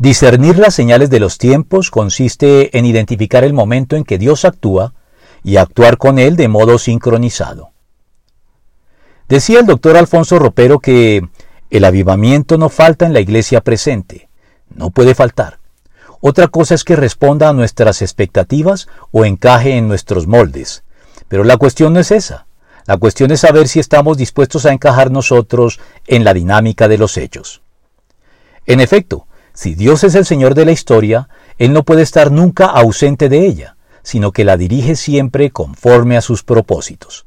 Discernir las señales de los tiempos consiste en identificar el momento en que Dios actúa y actuar con él de modo sincronizado. Decía el doctor Alfonso Ropero que el avivamiento no falta en la iglesia presente, no puede faltar. Otra cosa es que responda a nuestras expectativas o encaje en nuestros moldes. Pero la cuestión no es esa. La cuestión es saber si estamos dispuestos a encajar nosotros en la dinámica de los hechos. En efecto, si Dios es el Señor de la historia, Él no puede estar nunca ausente de ella, sino que la dirige siempre conforme a sus propósitos.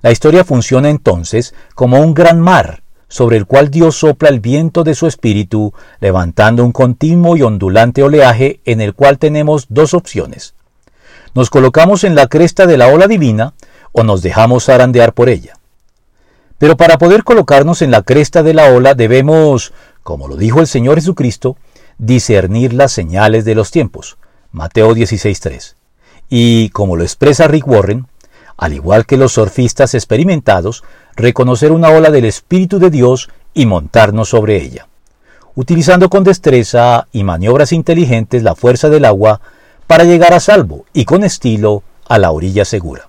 La historia funciona entonces como un gran mar, sobre el cual Dios sopla el viento de su espíritu, levantando un continuo y ondulante oleaje en el cual tenemos dos opciones. Nos colocamos en la cresta de la ola divina o nos dejamos zarandear por ella. Pero para poder colocarnos en la cresta de la ola debemos como lo dijo el Señor Jesucristo, discernir las señales de los tiempos. Mateo 16.3. Y como lo expresa Rick Warren, al igual que los surfistas experimentados, reconocer una ola del Espíritu de Dios y montarnos sobre ella, utilizando con destreza y maniobras inteligentes la fuerza del agua para llegar a salvo y con estilo a la orilla segura.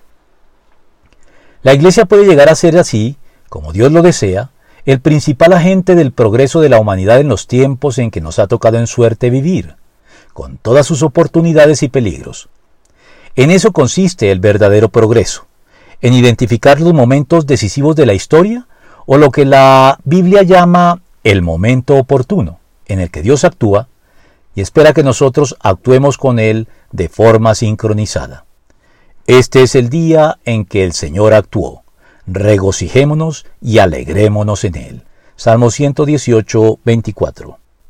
La Iglesia puede llegar a ser así, como Dios lo desea, el principal agente del progreso de la humanidad en los tiempos en que nos ha tocado en suerte vivir, con todas sus oportunidades y peligros. En eso consiste el verdadero progreso, en identificar los momentos decisivos de la historia o lo que la Biblia llama el momento oportuno, en el que Dios actúa y espera que nosotros actuemos con Él de forma sincronizada. Este es el día en que el Señor actuó regocijémonos y alegrémonos en él. Salmo 118, 24.